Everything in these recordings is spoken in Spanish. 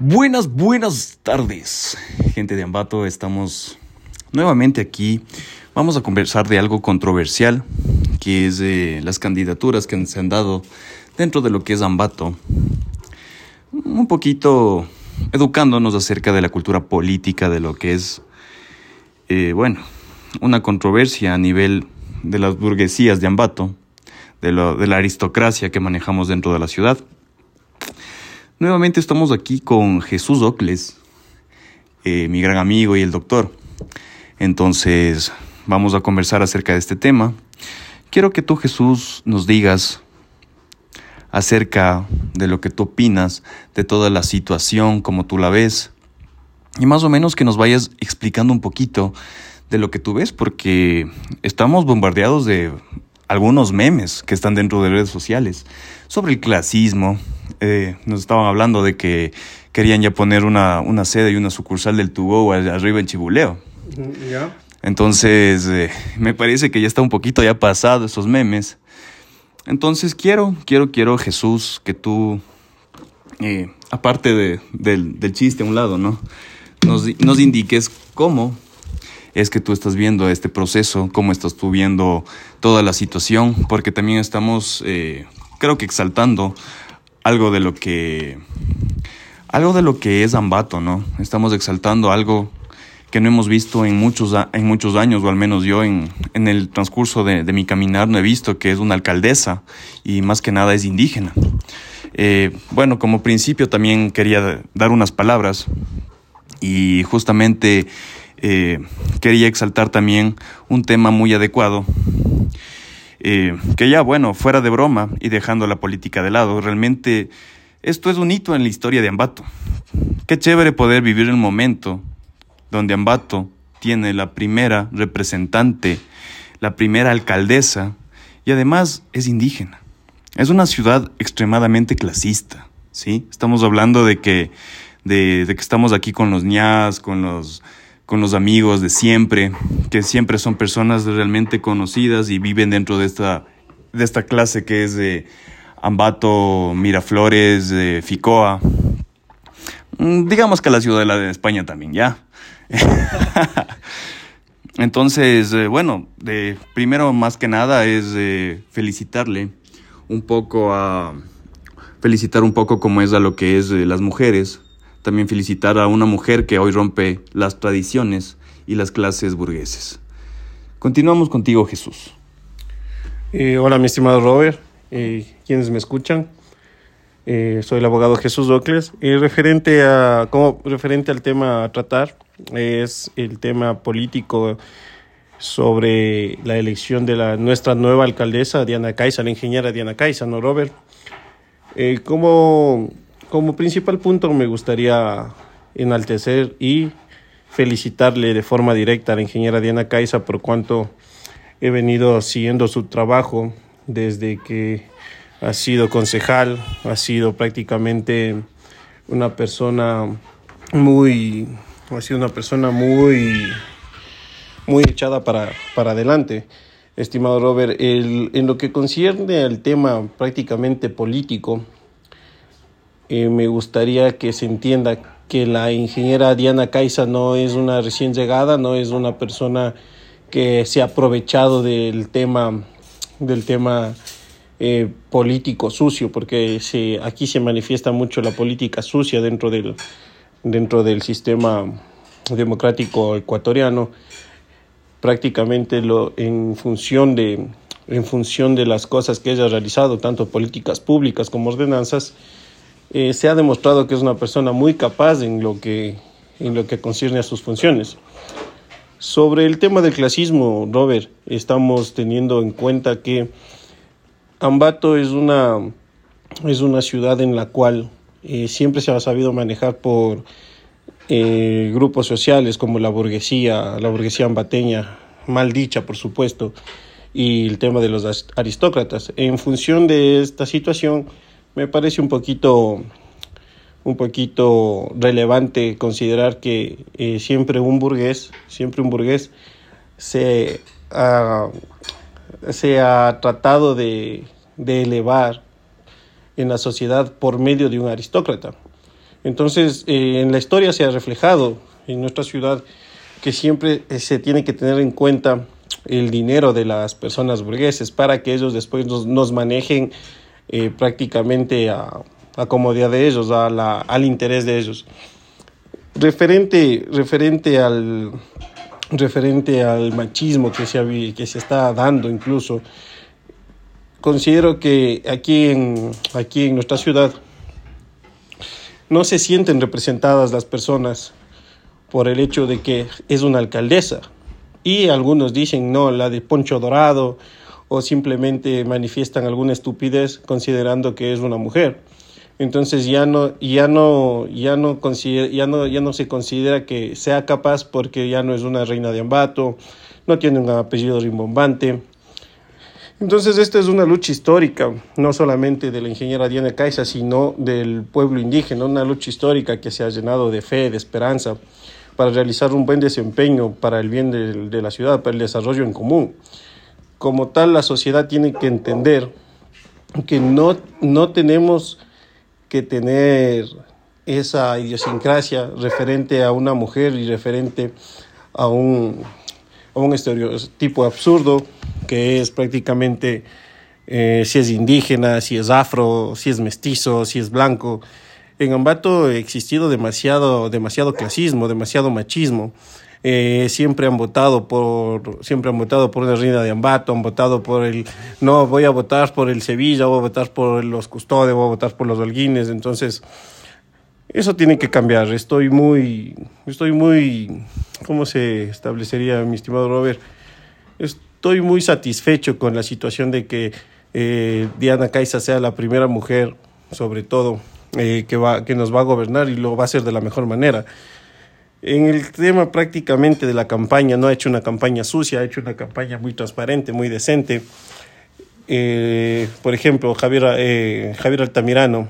Buenas, buenas tardes, gente de Ambato. Estamos nuevamente aquí. Vamos a conversar de algo controversial, que es de las candidaturas que se han dado dentro de lo que es Ambato. Un poquito educándonos acerca de la cultura política, de lo que es, eh, bueno, una controversia a nivel de las burguesías de Ambato, de, de la aristocracia que manejamos dentro de la ciudad. Nuevamente estamos aquí con Jesús Ocles, eh, mi gran amigo y el doctor. Entonces vamos a conversar acerca de este tema. Quiero que tú, Jesús, nos digas acerca de lo que tú opinas de toda la situación, como tú la ves, y más o menos que nos vayas explicando un poquito de lo que tú ves, porque estamos bombardeados de algunos memes que están dentro de redes sociales sobre el clasismo. Eh, nos estaban hablando de que querían ya poner una, una sede y una sucursal del Tugo arriba en Chibuleo. Entonces, eh, me parece que ya está un poquito ya pasado esos memes. Entonces, quiero, quiero, quiero, Jesús, que tú, eh, aparte de, del, del, chiste a un lado, ¿no? Nos, nos indiques cómo es que tú estás viendo este proceso, cómo estás tú viendo toda la situación, porque también estamos, eh, creo que exaltando algo de lo que, algo de lo que es Ambato, ¿no? Estamos exaltando algo que no hemos visto en muchos, en muchos años, o al menos yo en, en el transcurso de, mi caminar no he visto que es una alcaldesa y más que nada es indígena. Eh, bueno, como principio también quería dar unas palabras y justamente eh, quería exaltar también un tema muy adecuado, eh, que ya, bueno, fuera de broma y dejando la política de lado, realmente esto es un hito en la historia de Ambato. Qué chévere poder vivir el momento donde Ambato tiene la primera representante, la primera alcaldesa y además es indígena. Es una ciudad extremadamente clasista, ¿sí? Estamos hablando de que, de, de que estamos aquí con los ñas, con los con los amigos de siempre, que siempre son personas realmente conocidas y viven dentro de esta, de esta clase que es de Ambato, Miraflores, Ficoa. Mm, digamos que la ciudad de España también, ya. Entonces, eh, bueno, de, primero más que nada es eh, felicitarle un poco a felicitar un poco como es a lo que es las mujeres, también felicitar a una mujer que hoy rompe las tradiciones y las clases burgueses. Continuamos contigo, Jesús. Eh, hola, mi estimado Robert, eh, quienes me escuchan. Eh, soy el abogado Jesús Docles. referente, a, como, referente al tema a tratar, es el tema político sobre la elección de la, nuestra nueva alcaldesa, Diana Caiza, la ingeniera Diana Caiza, ¿no, Robert? ¿Cómo como principal punto me gustaría enaltecer y felicitarle de forma directa a la ingeniera Diana Caiza por cuanto he venido siguiendo su trabajo desde que ha sido concejal, ha sido prácticamente una persona muy, ha sido una persona muy, muy echada para, para adelante. Estimado Robert, el, en lo que concierne al tema prácticamente político, eh, me gustaría que se entienda que la ingeniera Diana Caiza no es una recién llegada, no es una persona que se ha aprovechado del tema, del tema eh, político sucio, porque se, aquí se manifiesta mucho la política sucia dentro del, dentro del sistema democrático ecuatoriano, prácticamente lo, en, función de, en función de las cosas que ella ha realizado, tanto políticas públicas como ordenanzas, eh, se ha demostrado que es una persona muy capaz en lo que, en lo que concierne a sus funciones. Sobre el tema del clasismo, Robert, estamos teniendo en cuenta que Ambato es una, es una ciudad en la cual eh, siempre se ha sabido manejar por eh, grupos sociales como la burguesía, la burguesía ambateña, mal dicha por supuesto, y el tema de los aristócratas. En función de esta situación, me parece un poquito un poquito relevante considerar que eh, siempre un burgués, siempre un burgués se ha, se ha tratado de, de elevar en la sociedad por medio de un aristócrata. Entonces, eh, en la historia se ha reflejado en nuestra ciudad que siempre eh, se tiene que tener en cuenta el dinero de las personas burgueses para que ellos después nos, manejen eh, prácticamente a, a, comodidad de ellos, a la, al interés de ellos. Referente, referente, al, referente al machismo que se, que se está dando incluso, considero que aquí en, aquí en nuestra ciudad no se sienten representadas las personas por el hecho de que es una alcaldesa. Y algunos dicen, no, la de Poncho Dorado, o simplemente manifiestan alguna estupidez considerando que es una mujer. Entonces ya no, ya no, ya no, ya no, ya no se considera que sea capaz porque ya no es una reina de Ambato, no tiene un apellido rimbombante. Entonces esta es una lucha histórica, no solamente de la ingeniera Diana Caiza, sino del pueblo indígena, una lucha histórica que se ha llenado de fe, de esperanza, para realizar un buen desempeño para el bien de, de la ciudad, para el desarrollo en común. Como tal, la sociedad tiene que entender que no, no tenemos que tener esa idiosincrasia referente a una mujer y referente a un, a un estereotipo absurdo que es prácticamente eh, si es indígena, si es afro, si es mestizo, si es blanco. En Ambato ha existido demasiado, demasiado clasismo, demasiado machismo. Eh, siempre han votado por siempre han votado por una reina de Ambato, han votado por el no voy a votar por el Sevilla, voy a votar por los Custode, voy a votar por los Holguines, entonces eso tiene que cambiar. Estoy muy estoy muy ¿cómo se establecería mi estimado Robert? Estoy muy satisfecho con la situación de que eh, Diana Caiza sea la primera mujer, sobre todo, eh, que, va, que nos va a gobernar y lo va a hacer de la mejor manera. En el tema prácticamente de la campaña, no ha hecho una campaña sucia, ha hecho una campaña muy transparente, muy decente. Eh, por ejemplo, Javier, eh, Javier Altamirano,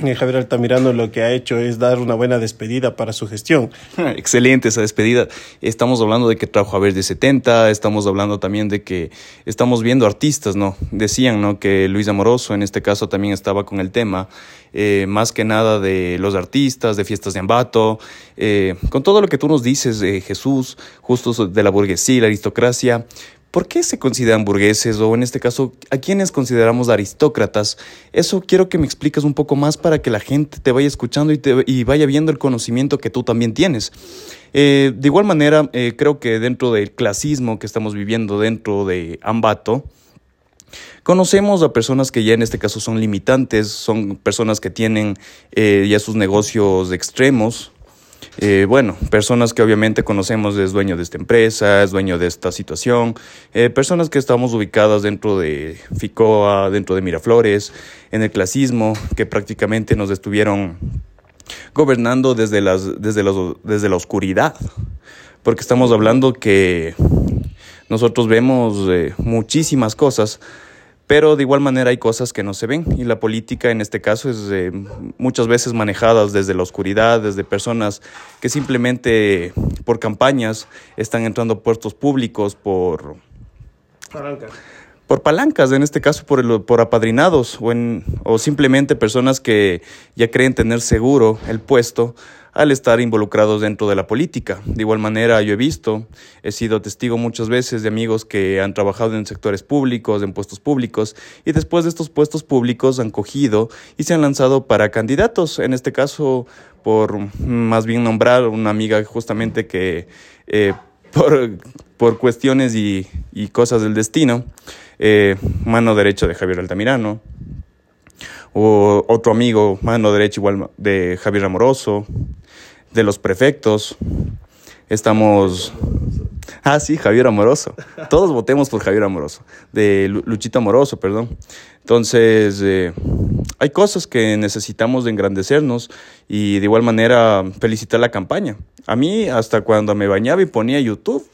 Javier Altamirano lo que ha hecho es dar una buena despedida para su gestión. Excelente esa despedida. Estamos hablando de que trajo a ver de 70, estamos hablando también de que estamos viendo artistas, ¿no? Decían, ¿no? Que Luis Amoroso en este caso también estaba con el tema, eh, más que nada de los artistas, de fiestas de Ambato, eh, con todo lo que tú nos dices de Jesús, justo de la burguesía, la aristocracia, ¿Por qué se consideran burgueses o en este caso a quiénes consideramos aristócratas? Eso quiero que me expliques un poco más para que la gente te vaya escuchando y, te, y vaya viendo el conocimiento que tú también tienes. Eh, de igual manera, eh, creo que dentro del clasismo que estamos viviendo dentro de Ambato, Conocemos a personas que ya en este caso son limitantes, son personas que tienen eh, ya sus negocios extremos, eh, bueno, personas que obviamente conocemos es dueño de esta empresa, es dueño de esta situación, eh, personas que estamos ubicadas dentro de FICOA, dentro de Miraflores, en el clasismo, que prácticamente nos estuvieron gobernando desde, las, desde, desde la oscuridad, porque estamos hablando que nosotros vemos eh, muchísimas cosas pero de igual manera hay cosas que no se ven y la política en este caso es eh, muchas veces manejada desde la oscuridad, desde personas que simplemente por campañas están entrando a puestos públicos por palancas. Por palancas, en este caso por, el, por apadrinados o, en, o simplemente personas que ya creen tener seguro el puesto al estar involucrados dentro de la política. De igual manera, yo he visto, he sido testigo muchas veces de amigos que han trabajado en sectores públicos, en puestos públicos, y después de estos puestos públicos han cogido y se han lanzado para candidatos. En este caso, por más bien nombrar una amiga justamente que eh, por, por, cuestiones y, y, cosas del destino, eh, mano derecha de Javier Altamirano, o otro amigo, mano derecha igual de Javier Amoroso, de los prefectos. Estamos... Ah, sí, Javier Amoroso. Todos votemos por Javier Amoroso, de Luchito Amoroso, perdón. Entonces, eh, hay cosas que necesitamos de engrandecernos y de igual manera felicitar la campaña. A mí, hasta cuando me bañaba y ponía YouTube,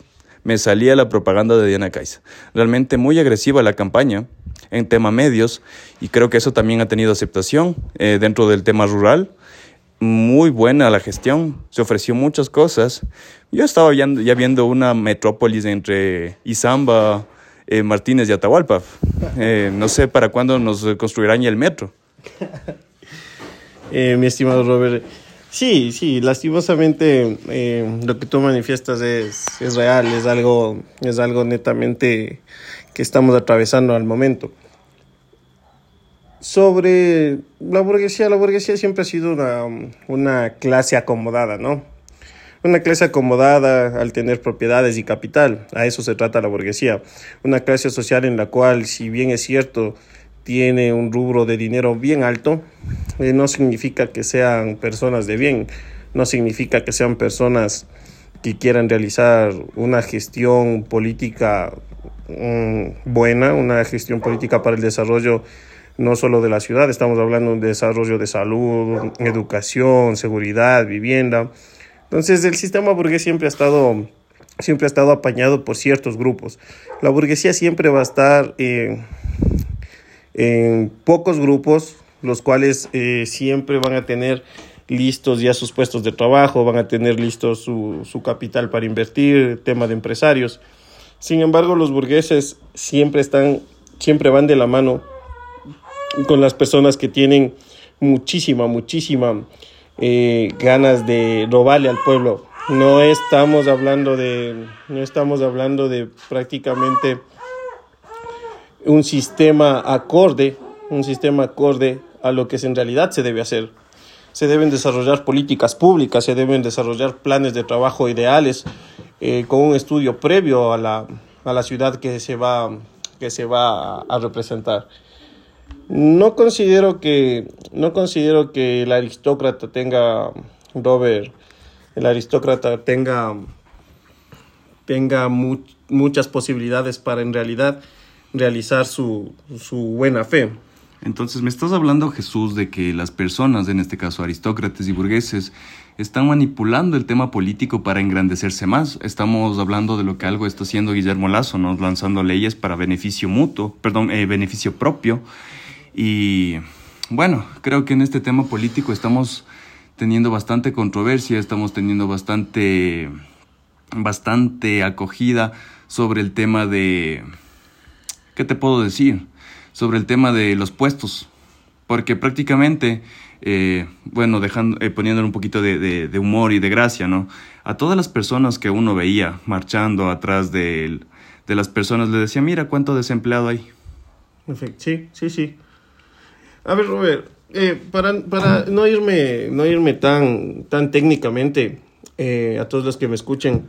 me salía la propaganda de Diana Caiza. Realmente muy agresiva la campaña en tema medios y creo que eso también ha tenido aceptación eh, dentro del tema rural muy buena la gestión, se ofreció muchas cosas. Yo estaba ya, viendo una metrópolis entre Izamba, eh, Martínez y Atahualpa. Eh, no sé para cuándo nos construirán ya el metro. Eh, mi estimado Robert, sí, sí, lastimosamente lo que tú manifiestas es, es real, es algo, es algo netamente que estamos atravesando al momento. Sobre la burguesía, la burguesía siempre ha sido una, una clase acomodada, ¿no? Una clase acomodada al tener propiedades y capital, a eso se trata la burguesía. Una clase social en la cual, si bien es cierto, tiene un rubro de dinero bien alto, eh, no significa que sean personas de bien, no significa que sean personas que quieran realizar una gestión política mm, buena, una gestión política para el desarrollo no solo de la ciudad, estamos hablando de desarrollo de salud, educación, seguridad, vivienda. Entonces el sistema burgués siempre ha estado siempre ha estado apañado por ciertos grupos. La burguesía siempre va a estar eh, en pocos grupos, los cuales eh, siempre van a tener listos ya sus puestos de trabajo, van a tener listos su, su capital para invertir, tema de empresarios. Sin embargo, los burgueses siempre están, siempre van de la mano con las personas que tienen muchísima, muchísima eh, ganas de robarle al pueblo. No estamos hablando de, no estamos hablando de prácticamente un sistema acorde, un sistema acorde a lo que en realidad se debe hacer. Se deben desarrollar políticas públicas, se deben desarrollar planes de trabajo ideales eh, con un estudio previo a la, a la ciudad que se va, que se va a, representar. No considero que, no considero que el aristócrata tenga, Robert, el aristócrata tenga, tenga muchas posibilidades para en realidad realizar su, su buena fe. Entonces, me estás hablando, Jesús, de que las personas, en este caso aristócratas y burgueses, están manipulando el tema político para engrandecerse más. Estamos hablando de lo que algo está haciendo Guillermo Lazo, ¿no? lanzando leyes para beneficio mutuo, perdón, eh, beneficio propio. Y bueno, creo que en este tema político estamos teniendo bastante controversia, estamos teniendo bastante, bastante acogida sobre el tema de ¿qué te puedo decir? Sobre el tema de los puestos. Porque prácticamente, eh, bueno, dejando, eh, poniéndole un poquito de, de, humor y de gracia, ¿no? A todas las personas que uno veía marchando atrás de, de las personas, le decía, mira cuánto desempleado hay. Sí, sí, sí. A ver, Robert, eh, para, para no irme, no irme tan, tan técnicamente, a todos los que me escuchen,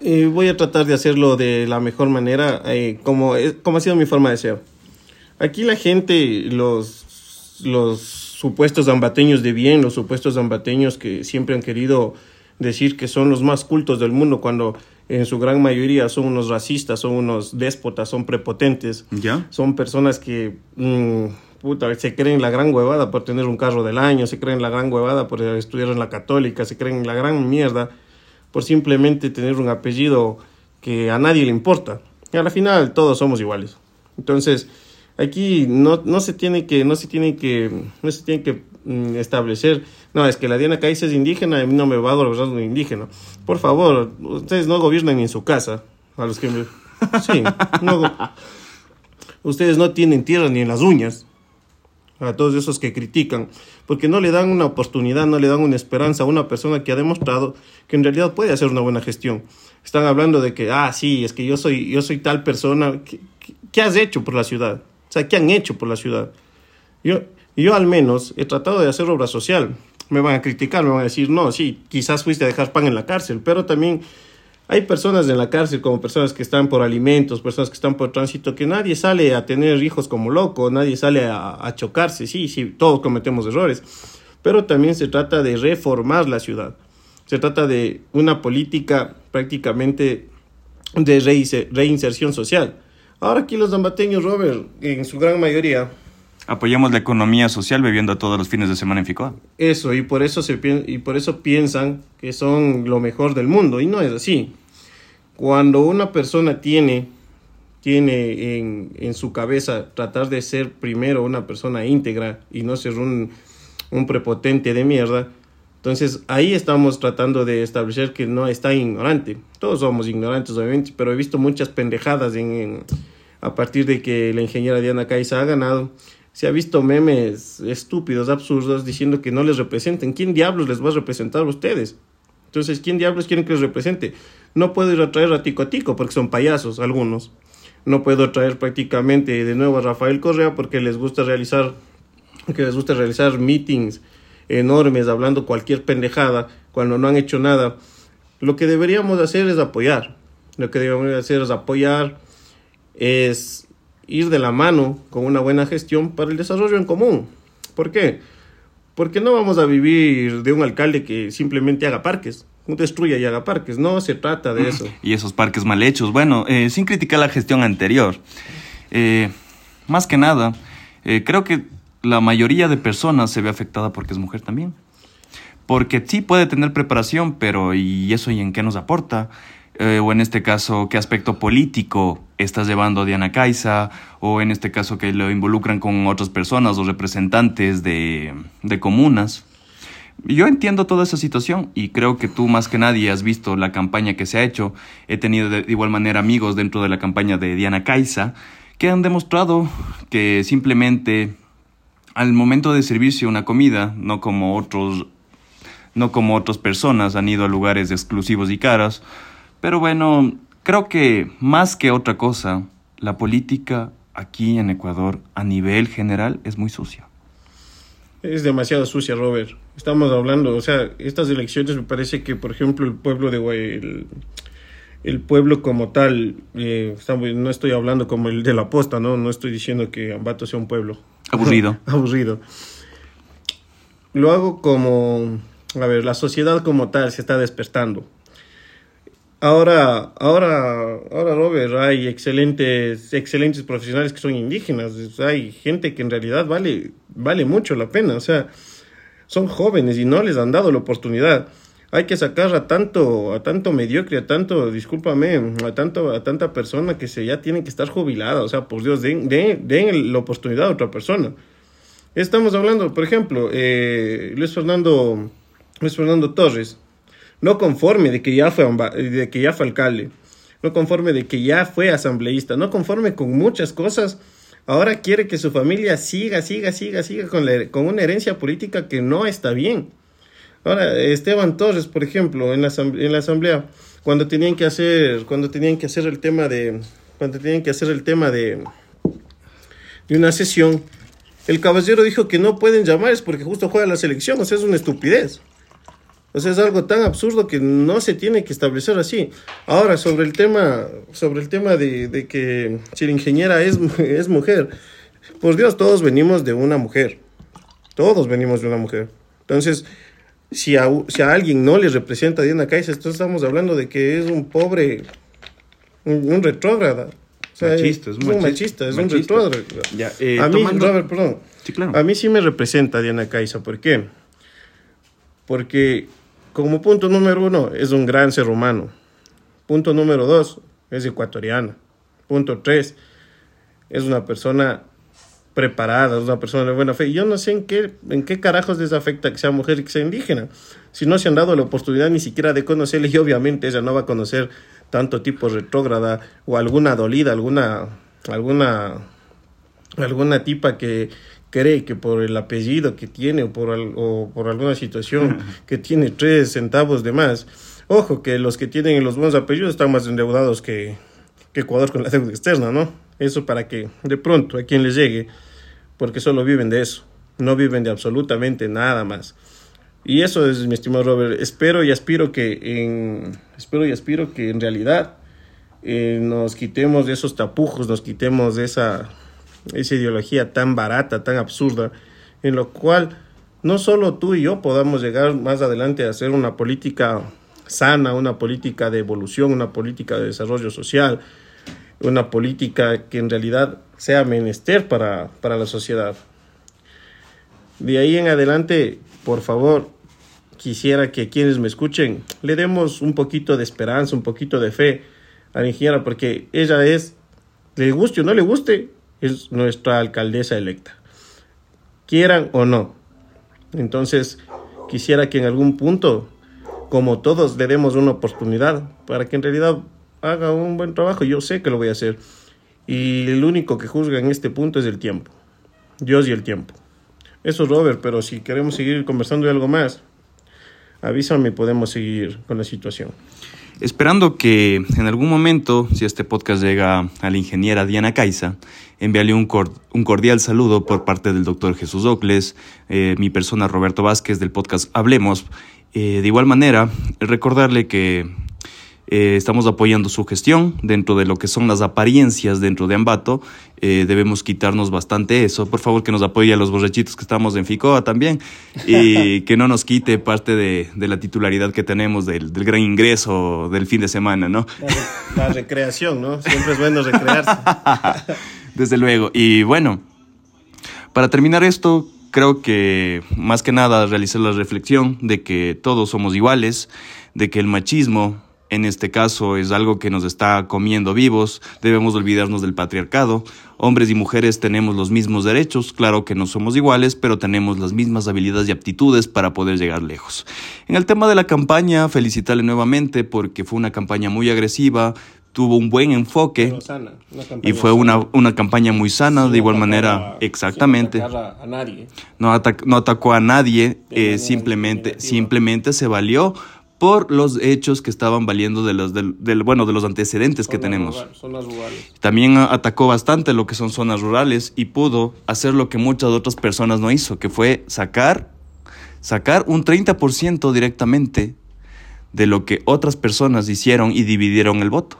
eh, voy a tratar de hacerlo de la mejor manera, eh, como, como ha sido mi forma de ser. Aquí la gente, los, los supuestos zambateños de bien, los supuestos zambateños que siempre han querido decir que son los más cultos del mundo, cuando en su gran mayoría son unos racistas, son unos déspotas, son prepotentes, ¿Ya? son personas que mmm, puta, se creen la gran huevada por tener un carro del año, se creen la gran huevada por estudiar en la católica, se creen la gran mierda por simplemente tener un apellido que a nadie le importa. Y a la final todos somos iguales. Entonces, aquí no, no se tiene que, no se tiene que, no se tiene que establecer, no, es que la Diana Caiz es indígena, y no me va a gobernar un indígena. Por favor, ustedes no gobiernan en su casa. A los que me... Sí, no, ustedes no tienen tierra ni en las uñas a todos esos que critican, porque no le dan una oportunidad, no le dan una esperanza a una persona que ha demostrado que en realidad puede hacer una buena gestión. Están hablando de que, ah, sí, es que yo soy, yo soy tal persona. ¿Qué, has hecho por la ciudad? O sea, ¿qué han hecho por la ciudad? Yo, yo al menos he tratado de hacer obra social. Me van a criticar, me van a decir, no, sí, quizás fuiste a dejar pan en la cárcel, pero también hay personas en la cárcel como personas que están por alimentos, personas que están por tránsito, que nadie sale a tener hijos como loco, nadie sale a, chocarse, sí, sí, todos cometemos errores, pero también se trata de reformar la ciudad, se trata de una política prácticamente de reinserción social. Ahora aquí los zambateños, Robert, en su gran mayoría... Apoyamos la economía social bebiendo todos los fines de semana en Ficoa. Eso, y por eso, se, y por eso piensan que son lo mejor del mundo, y no es así. Cuando una persona tiene, tiene en, en, su cabeza tratar de ser primero una persona íntegra y no ser un, un prepotente de mierda, entonces ahí estamos tratando de establecer que no está ignorante. Todos somos ignorantes, obviamente, pero he visto muchas pendejadas en, a partir de que la ingeniera Diana Caiza ha ganado. Se ha visto memes estúpidos, absurdos, diciendo que no les representen. ¿Quién diablos les va a representar a ustedes? Entonces, ¿quién diablos quieren que les represente? No puedo ir a traer a Tico a Tico porque son payasos algunos. No puedo traer prácticamente de nuevo a Rafael Correa porque les gusta realizar, que les gusta realizar meetings enormes hablando cualquier pendejada cuando no han hecho nada. Lo que deberíamos hacer es apoyar. Lo que deberíamos hacer es apoyar, es ir de la mano con una buena gestión para el desarrollo en común. ¿Por qué? Porque no vamos a vivir de un alcalde que simplemente haga parques, destruya y haga parques. No se trata de eso. Y esos parques mal hechos. Bueno, eh, sin criticar la gestión anterior, eh, más que nada, eh, creo que la mayoría de personas se ve afectada porque es mujer también. Porque sí puede tener preparación, pero ¿y eso y en qué nos aporta? o en este caso, ¿qué aspecto político estás llevando a Diana Caiza? O en este caso, que lo involucran con otras personas o representantes de, de comunas. Yo entiendo toda esa situación y creo que tú más que nadie has visto la campaña que se ha hecho. He tenido de igual manera amigos dentro de la campaña de Diana Caiza que han demostrado que simplemente al momento de servirse una comida, no como otros no como otras personas han ido a lugares exclusivos y caros, pero bueno, creo que más que otra cosa, la política aquí en Ecuador a nivel general es muy sucia. Es demasiado sucia, Robert. Estamos hablando, o sea, estas elecciones me parece que, por ejemplo, el pueblo de Guay, el, pueblo como tal, eh, no estoy hablando como el de la posta, ¿no? No estoy diciendo que Ambato sea un pueblo. Aburrido. Aburrido. Lo hago como, a ver, la sociedad como tal se está despertando. Ahora, ahora, ahora, Robert, hay excelentes, excelentes profesionales que son indígenas. Hay gente que en realidad vale, vale mucho la pena. O sea, son jóvenes y no les han dado la oportunidad. Hay que sacar a tanto, a tanto mediocre, a tanto, discúlpame, a tanto, a tanta persona que se ya tienen que estar jubilada. O sea, por Dios, den, den, den la oportunidad a otra persona. Estamos hablando, por ejemplo, eh, Luis Fernando, Luis Fernando Torres no conforme de que ya fue, de que ya fue alcalde, no conforme de que ya fue asambleísta, no conforme con muchas cosas, ahora quiere que su familia siga, siga, siga, siga con, con una herencia política que no está bien. Ahora, Esteban Torres, por ejemplo, en la, en la asamblea, cuando tenían que hacer, cuando tenían que hacer el tema de, cuando tenían que hacer el tema de, de una sesión, el caballero dijo que no pueden llamar es porque justo juega la selección, o sea, es una estupidez. O sea, es algo tan absurdo que no se tiene que establecer así. Ahora, sobre el tema, sobre el tema de, de que si la ingeniera es, es mujer, por Dios, todos venimos de una mujer. Todos venimos de una mujer. Entonces, si a, si a alguien no le representa a Diana Caixa, entonces estamos hablando de que es un pobre, un, retrógrada. machista, es, un machista, es un retrógrada. Eh, a mí, Robert, perdón. A mí sí me representa Diana Caixa. ¿Por qué? Porque como punto número uno, es un gran ser humano. Punto número dos, es ecuatoriana. Punto tres, es una persona preparada, es una persona de buena fe. Yo no sé en qué, en qué carajos les afecta que sea mujer y que sea indígena. Si no se han dado la oportunidad ni siquiera de conocerle, y obviamente ella no va a conocer tanto tipo retrógrada o alguna dolida, alguna, alguna, alguna tipa que, cree que por el apellido que tiene o por, o por alguna situación que tiene tres centavos de más, ojo que los que tienen los buenos apellidos están más endeudados que, que Ecuador con la deuda externa, ¿no? Eso para que de pronto a quien les llegue, porque solo viven de eso, no viven de absolutamente nada más. Y eso es, mi estimado Robert, espero y aspiro que en, espero y aspiro que en realidad eh, nos quitemos de esos tapujos, nos quitemos de esa esa ideología tan barata, tan absurda, en lo cual no solo tú y yo podamos llegar más adelante a hacer una política sana, una política de evolución, una política de desarrollo social, una política que en realidad sea menester para, para la sociedad. De ahí en adelante, por favor, quisiera que quienes me escuchen le demos un poquito de esperanza, un poquito de fe a la ingeniera, porque ella es, le guste o no le guste, es nuestra alcaldesa electa, quieran o no. Entonces, quisiera que en algún punto, como todos, le demos una oportunidad para que en realidad haga un buen trabajo. Yo sé que lo voy a hacer. Y el único que juzga en este punto es el tiempo. Dios y el tiempo. Eso, Robert, pero si queremos seguir conversando de algo más, avísame y podemos seguir con la situación. Esperando que en algún momento, si este podcast llega a la ingeniera Diana Caiza, envíale un, un cordial saludo por parte del doctor Jesús Ocles, eh, mi persona Roberto Vázquez del podcast Hablemos. Eh, de igual manera, recordarle que eh, estamos apoyando su gestión dentro de lo que son las apariencias dentro de Ambato. Eh, debemos quitarnos bastante eso. Por favor, que nos apoye a los borrachitos que estamos en Ficoa también y que no nos quite parte de, la titularidad que tenemos del, gran ingreso del fin de semana, ¿no? La, recreación, ¿no? Siempre es bueno recrearse. Desde luego. Y bueno, para terminar esto, creo que más que nada realizar la reflexión de que todos somos iguales, de que el machismo en este caso es algo que nos está comiendo vivos, debemos olvidarnos del patriarcado. Hombres y mujeres tenemos los mismos derechos, claro que no somos iguales, pero tenemos las mismas habilidades y aptitudes para poder llegar lejos. En el tema de la campaña, felicitarle nuevamente porque fue una campaña muy agresiva, tuvo un buen enfoque y fue una, una, campaña muy sana, de igual manera, exactamente. No, atacó a nadie, eh, simplemente, simplemente se valió por los hechos que estaban valiendo de los del, bueno de los antecedentes que tenemos. También atacó bastante lo que son zonas rurales y pudo hacer lo que muchas otras personas no hizo, que fue sacar sacar un 30% directamente de lo que otras personas hicieron y dividieron el voto.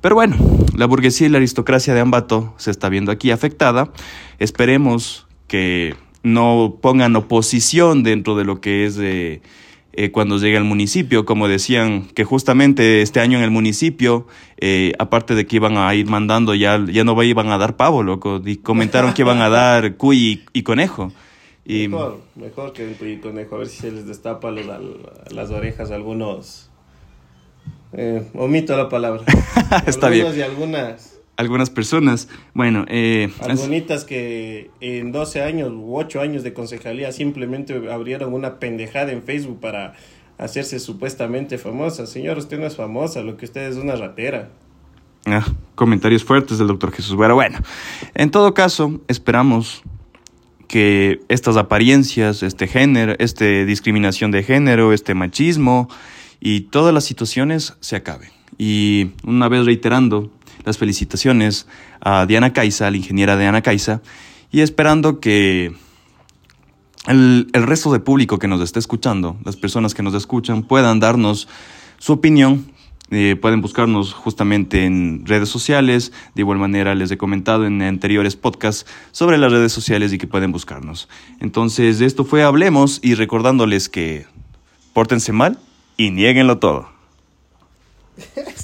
Pero bueno, la burguesía y la aristocracia de Ambato se está viendo aquí afectada. Esperemos que no pongan oposición dentro de lo que es de eh, cuando llegue al municipio, como decían que justamente este año en el municipio, eh, aparte de que iban a ir mandando, ya, ya no iban a dar pavo, loco, y comentaron que iban a dar cuy y, conejo. Y, mejor, mejor que el cuy y conejo, a ver si se les destapa las orejas a algunos... Eh, omito la palabra. Está bien. Y algunas algunas personas. Bueno, eh, Algunitas que en 12 años u 8 años de concejalía simplemente abrieron una pendejada en Facebook para hacerse supuestamente famosa. Señor, usted no es famosa, lo que usted es una ratera. Ah, comentarios fuertes del doctor Jesús. Pero bueno, en todo caso, esperamos que estas apariencias, este género, este discriminación de género, este machismo y todas las situaciones se acaben. Y una vez reiterando, las felicitaciones a Diana Caiza, la ingeniera Diana Caiza, y esperando que el, resto de público que nos está escuchando, las personas que nos escuchan, puedan darnos su opinión. Eh, pueden buscarnos justamente en redes sociales. De igual manera, les he comentado en anteriores podcasts sobre las redes sociales y que pueden buscarnos. Entonces, esto fue Hablemos y recordándoles que pórtense mal y nieguenlo todo.